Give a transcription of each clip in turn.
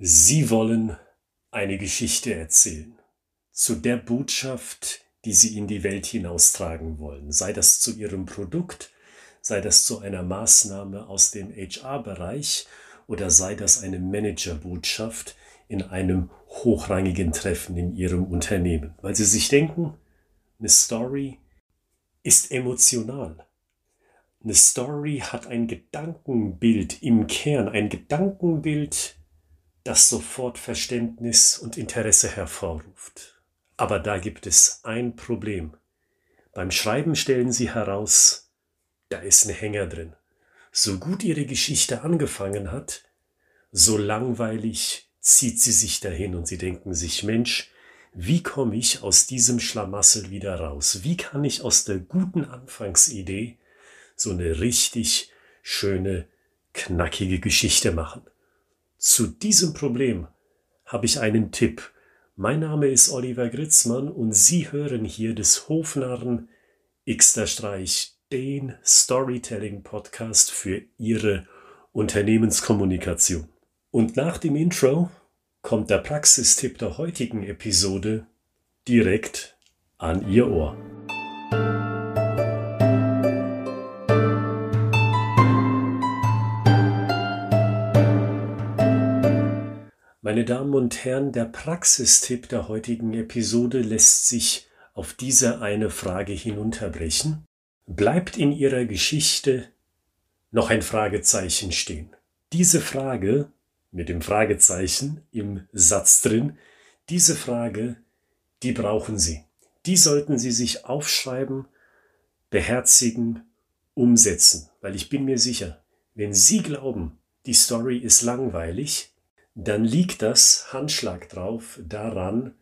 Sie wollen eine Geschichte erzählen zu der Botschaft, die Sie in die Welt hinaustragen wollen, sei das zu Ihrem Produkt, sei das zu einer Maßnahme aus dem HR-Bereich oder sei das eine Managerbotschaft in einem hochrangigen Treffen in Ihrem Unternehmen, weil Sie sich denken, eine Story ist emotional. Eine Story hat ein Gedankenbild im Kern, ein Gedankenbild, das sofort Verständnis und Interesse hervorruft. Aber da gibt es ein Problem. Beim Schreiben stellen Sie heraus, da ist ein Hänger drin. So gut Ihre Geschichte angefangen hat, so langweilig zieht sie sich dahin und Sie denken sich, Mensch, wie komme ich aus diesem Schlamassel wieder raus? Wie kann ich aus der guten Anfangsidee so eine richtig schöne, knackige Geschichte machen? Zu diesem Problem habe ich einen Tipp. Mein Name ist Oliver Gritzmann und Sie hören hier des Hofnarren Xter Streich, den Storytelling Podcast für Ihre Unternehmenskommunikation. Und nach dem Intro kommt der Praxistipp der heutigen Episode direkt an Ihr Ohr. Meine Damen und Herren, der Praxistipp der heutigen Episode lässt sich auf diese eine Frage hinunterbrechen. Bleibt in Ihrer Geschichte noch ein Fragezeichen stehen? Diese Frage mit dem Fragezeichen im Satz drin, diese Frage, die brauchen Sie. Die sollten Sie sich aufschreiben, beherzigen, umsetzen, weil ich bin mir sicher, wenn Sie glauben, die Story ist langweilig, dann liegt das Handschlag drauf daran,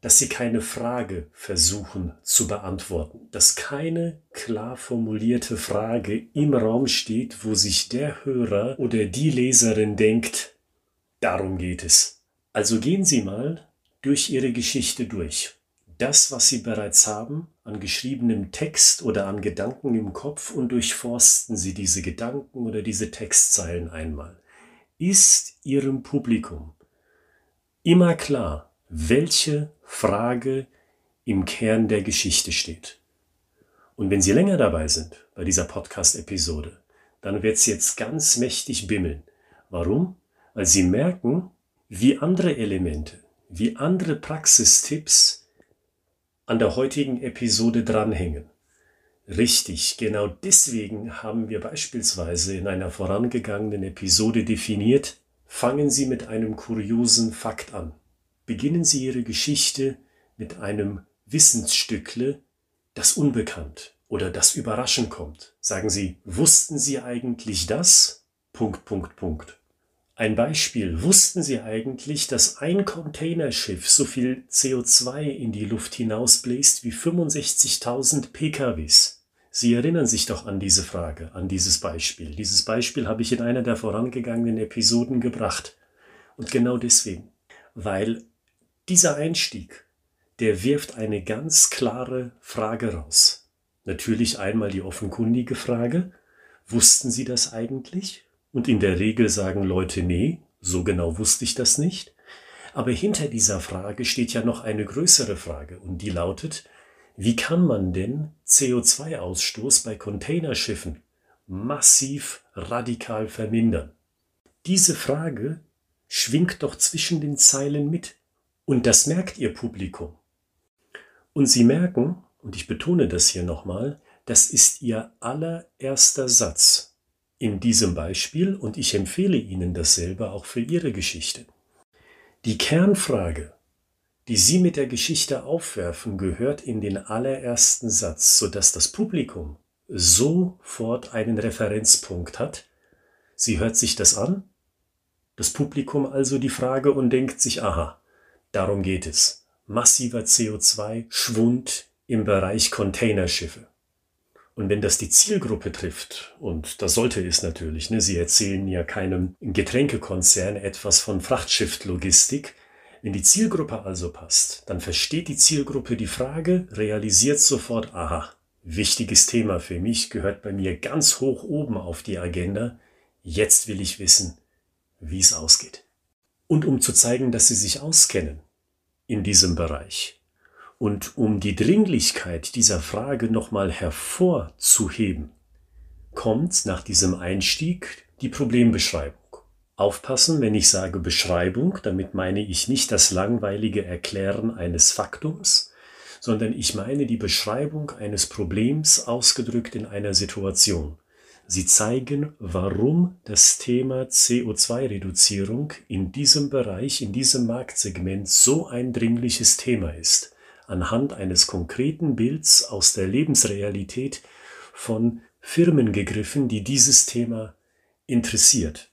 dass sie keine Frage versuchen zu beantworten, dass keine klar formulierte Frage im Raum steht, wo sich der Hörer oder die Leserin denkt, darum geht es. Also gehen Sie mal durch Ihre Geschichte durch. Das, was Sie bereits haben an geschriebenem Text oder an Gedanken im Kopf und durchforsten Sie diese Gedanken oder diese Textzeilen einmal ist Ihrem Publikum immer klar, welche Frage im Kern der Geschichte steht. Und wenn Sie länger dabei sind bei dieser Podcast-Episode, dann wird es jetzt ganz mächtig bimmeln. Warum? Weil Sie merken, wie andere Elemente, wie andere Praxistipps an der heutigen Episode dranhängen. Richtig, genau deswegen haben wir beispielsweise in einer vorangegangenen Episode definiert, fangen Sie mit einem kuriosen Fakt an. Beginnen Sie Ihre Geschichte mit einem Wissensstückle, das unbekannt oder das überraschend kommt. Sagen Sie, wussten Sie eigentlich das? Punkt, Punkt, Punkt. Ein Beispiel. Wussten Sie eigentlich, dass ein Containerschiff so viel CO2 in die Luft hinausbläst wie 65.000 PKWs? Sie erinnern sich doch an diese Frage, an dieses Beispiel. Dieses Beispiel habe ich in einer der vorangegangenen Episoden gebracht. Und genau deswegen, weil dieser Einstieg, der wirft eine ganz klare Frage raus. Natürlich einmal die offenkundige Frage, wussten Sie das eigentlich? Und in der Regel sagen Leute, nee, so genau wusste ich das nicht. Aber hinter dieser Frage steht ja noch eine größere Frage und die lautet, wie kann man denn CO2-Ausstoß bei Containerschiffen massiv radikal vermindern? Diese Frage schwingt doch zwischen den Zeilen mit. Und das merkt Ihr Publikum. Und Sie merken, und ich betone das hier nochmal, das ist Ihr allererster Satz in diesem Beispiel und ich empfehle Ihnen dasselbe auch für Ihre Geschichte. Die Kernfrage die Sie mit der Geschichte aufwerfen, gehört in den allerersten Satz, sodass das Publikum sofort einen Referenzpunkt hat. Sie hört sich das an, das Publikum also die Frage und denkt sich, aha, darum geht es. Massiver CO2-Schwund im Bereich Containerschiffe. Und wenn das die Zielgruppe trifft, und das sollte es natürlich, ne, Sie erzählen ja keinem Getränkekonzern etwas von Frachtschifflogistik, wenn die Zielgruppe also passt, dann versteht die Zielgruppe die Frage, realisiert sofort, aha, wichtiges Thema für mich, gehört bei mir ganz hoch oben auf die Agenda. Jetzt will ich wissen, wie es ausgeht. und um zu zeigen, dass Sie sich auskennen in diesem Bereich und um die Dringlichkeit dieser Frage nochmal hervorzuheben, kommt nach diesem Einstieg die Problembeschreibung. Aufpassen, wenn ich sage Beschreibung, damit meine ich nicht das langweilige Erklären eines Faktums, sondern ich meine die Beschreibung eines Problems ausgedrückt in einer Situation. Sie zeigen, warum das Thema CO2-Reduzierung in diesem Bereich, in diesem Marktsegment so ein dringliches Thema ist, anhand eines konkreten Bilds aus der Lebensrealität von Firmen gegriffen, die dieses Thema interessiert.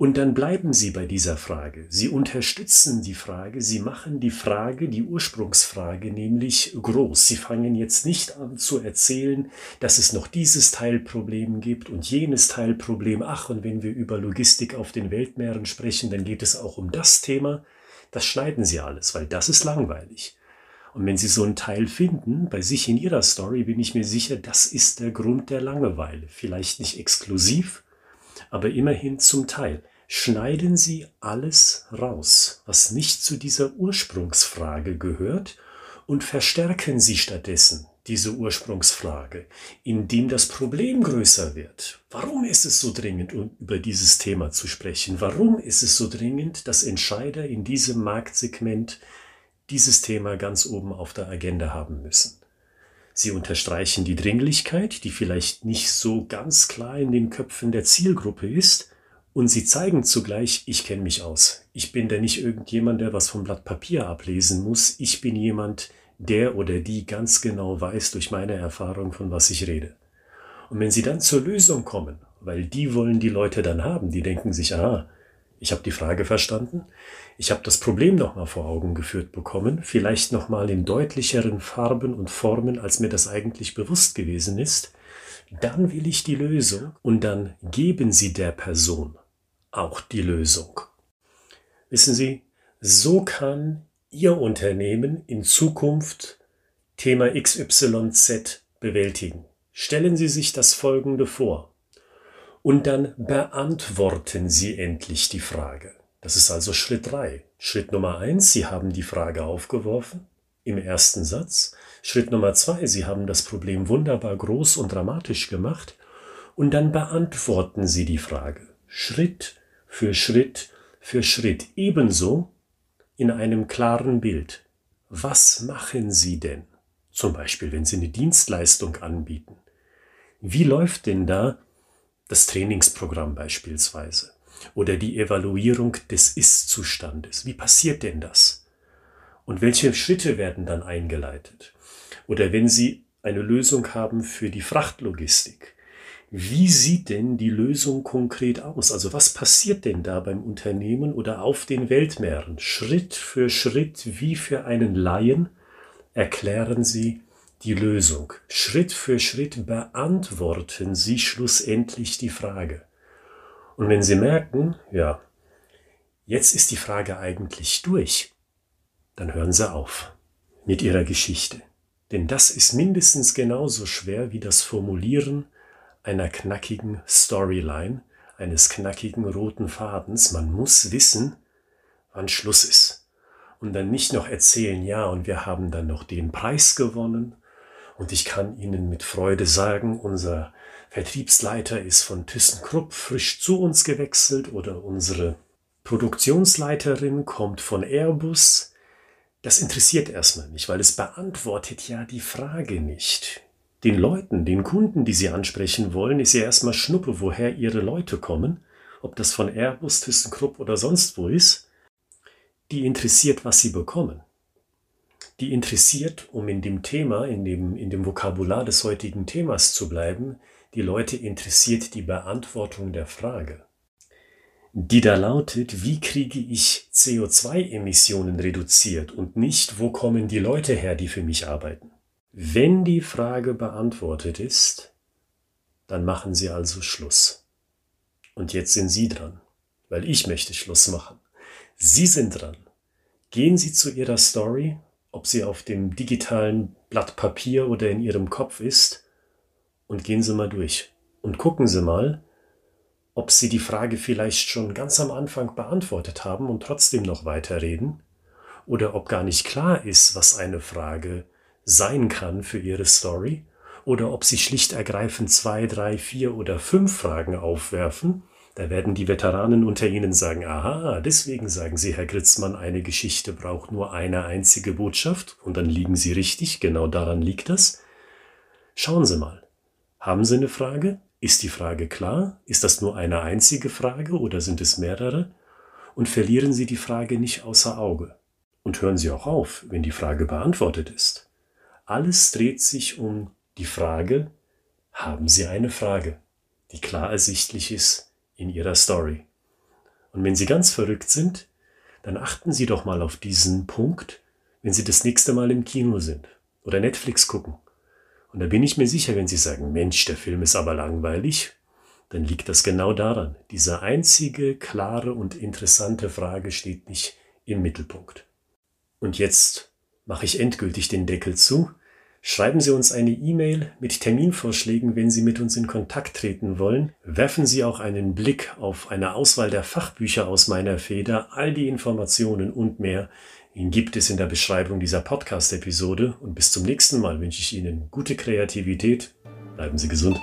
Und dann bleiben Sie bei dieser Frage. Sie unterstützen die Frage, Sie machen die Frage, die Ursprungsfrage nämlich groß. Sie fangen jetzt nicht an zu erzählen, dass es noch dieses Teilproblem gibt und jenes Teilproblem. Ach, und wenn wir über Logistik auf den Weltmeeren sprechen, dann geht es auch um das Thema. Das schneiden Sie alles, weil das ist langweilig. Und wenn Sie so einen Teil finden, bei sich in Ihrer Story, bin ich mir sicher, das ist der Grund der Langeweile. Vielleicht nicht exklusiv, aber immerhin zum Teil. Schneiden Sie alles raus, was nicht zu dieser Ursprungsfrage gehört, und verstärken Sie stattdessen diese Ursprungsfrage, indem das Problem größer wird. Warum ist es so dringend, um über dieses Thema zu sprechen? Warum ist es so dringend, dass Entscheider in diesem Marktsegment dieses Thema ganz oben auf der Agenda haben müssen? Sie unterstreichen die Dringlichkeit, die vielleicht nicht so ganz klar in den Köpfen der Zielgruppe ist, und sie zeigen zugleich, ich kenne mich aus. Ich bin da nicht irgendjemand, der was vom Blatt Papier ablesen muss. Ich bin jemand, der oder die ganz genau weiß durch meine Erfahrung, von was ich rede. Und wenn sie dann zur Lösung kommen, weil die wollen die Leute dann haben, die denken sich, ah, ich habe die Frage verstanden, ich habe das Problem nochmal vor Augen geführt bekommen, vielleicht nochmal in deutlicheren Farben und Formen, als mir das eigentlich bewusst gewesen ist. Dann will ich die Lösung und dann geben Sie der Person auch die Lösung. Wissen Sie, so kann Ihr Unternehmen in Zukunft Thema XYZ bewältigen. Stellen Sie sich das Folgende vor und dann beantworten Sie endlich die Frage. Das ist also Schritt drei. Schritt Nummer eins, Sie haben die Frage aufgeworfen im ersten Satz. Schritt Nummer zwei, Sie haben das Problem wunderbar groß und dramatisch gemacht. Und dann beantworten Sie die Frage. Schritt für Schritt für Schritt. Ebenso in einem klaren Bild. Was machen Sie denn? Zum Beispiel, wenn Sie eine Dienstleistung anbieten. Wie läuft denn da das Trainingsprogramm beispielsweise? oder die Evaluierung des Ist-Zustandes. Wie passiert denn das? Und welche Schritte werden dann eingeleitet? Oder wenn Sie eine Lösung haben für die Frachtlogistik, wie sieht denn die Lösung konkret aus? Also was passiert denn da beim Unternehmen oder auf den Weltmeeren? Schritt für Schritt, wie für einen Laien, erklären Sie die Lösung. Schritt für Schritt beantworten Sie schlussendlich die Frage. Und wenn Sie merken, ja, jetzt ist die Frage eigentlich durch, dann hören Sie auf mit Ihrer Geschichte. Denn das ist mindestens genauso schwer wie das Formulieren einer knackigen Storyline, eines knackigen roten Fadens. Man muss wissen, wann Schluss ist. Und dann nicht noch erzählen, ja, und wir haben dann noch den Preis gewonnen. Und ich kann Ihnen mit Freude sagen, unser Vertriebsleiter ist von ThyssenKrupp frisch zu uns gewechselt oder unsere Produktionsleiterin kommt von Airbus. Das interessiert erstmal nicht, weil es beantwortet ja die Frage nicht. Den Leuten, den Kunden, die sie ansprechen wollen, ist ja erstmal Schnuppe, woher ihre Leute kommen, ob das von Airbus, ThyssenKrupp oder sonst wo ist. Die interessiert, was sie bekommen. Die interessiert, um in dem Thema, in dem, in dem Vokabular des heutigen Themas zu bleiben, die Leute interessiert die Beantwortung der Frage, die da lautet, wie kriege ich CO2-Emissionen reduziert und nicht, wo kommen die Leute her, die für mich arbeiten. Wenn die Frage beantwortet ist, dann machen Sie also Schluss. Und jetzt sind Sie dran, weil ich möchte Schluss machen. Sie sind dran. Gehen Sie zu Ihrer Story, ob sie auf dem digitalen Blatt Papier oder in Ihrem Kopf ist, und gehen Sie mal durch und gucken Sie mal, ob Sie die Frage vielleicht schon ganz am Anfang beantwortet haben und trotzdem noch weiterreden, oder ob gar nicht klar ist, was eine Frage sein kann für Ihre Story, oder ob Sie schlicht ergreifend zwei, drei, vier oder fünf Fragen aufwerfen. Da werden die Veteranen unter Ihnen sagen, aha, deswegen sagen Sie, Herr Gritzmann, eine Geschichte braucht nur eine einzige Botschaft, und dann liegen Sie richtig, genau daran liegt das. Schauen Sie mal. Haben Sie eine Frage? Ist die Frage klar? Ist das nur eine einzige Frage oder sind es mehrere? Und verlieren Sie die Frage nicht außer Auge. Und hören Sie auch auf, wenn die Frage beantwortet ist. Alles dreht sich um die Frage, haben Sie eine Frage, die klar ersichtlich ist in Ihrer Story. Und wenn Sie ganz verrückt sind, dann achten Sie doch mal auf diesen Punkt, wenn Sie das nächste Mal im Kino sind oder Netflix gucken und da bin ich mir sicher, wenn Sie sagen, Mensch, der Film ist aber langweilig, dann liegt das genau daran. Diese einzige klare und interessante Frage steht nicht im Mittelpunkt. Und jetzt mache ich endgültig den Deckel zu. Schreiben Sie uns eine E-Mail mit Terminvorschlägen, wenn Sie mit uns in Kontakt treten wollen. Werfen Sie auch einen Blick auf eine Auswahl der Fachbücher aus meiner Feder. All die Informationen und mehr gibt es in der Beschreibung dieser Podcast-Episode. Und bis zum nächsten Mal wünsche ich Ihnen gute Kreativität. Bleiben Sie gesund.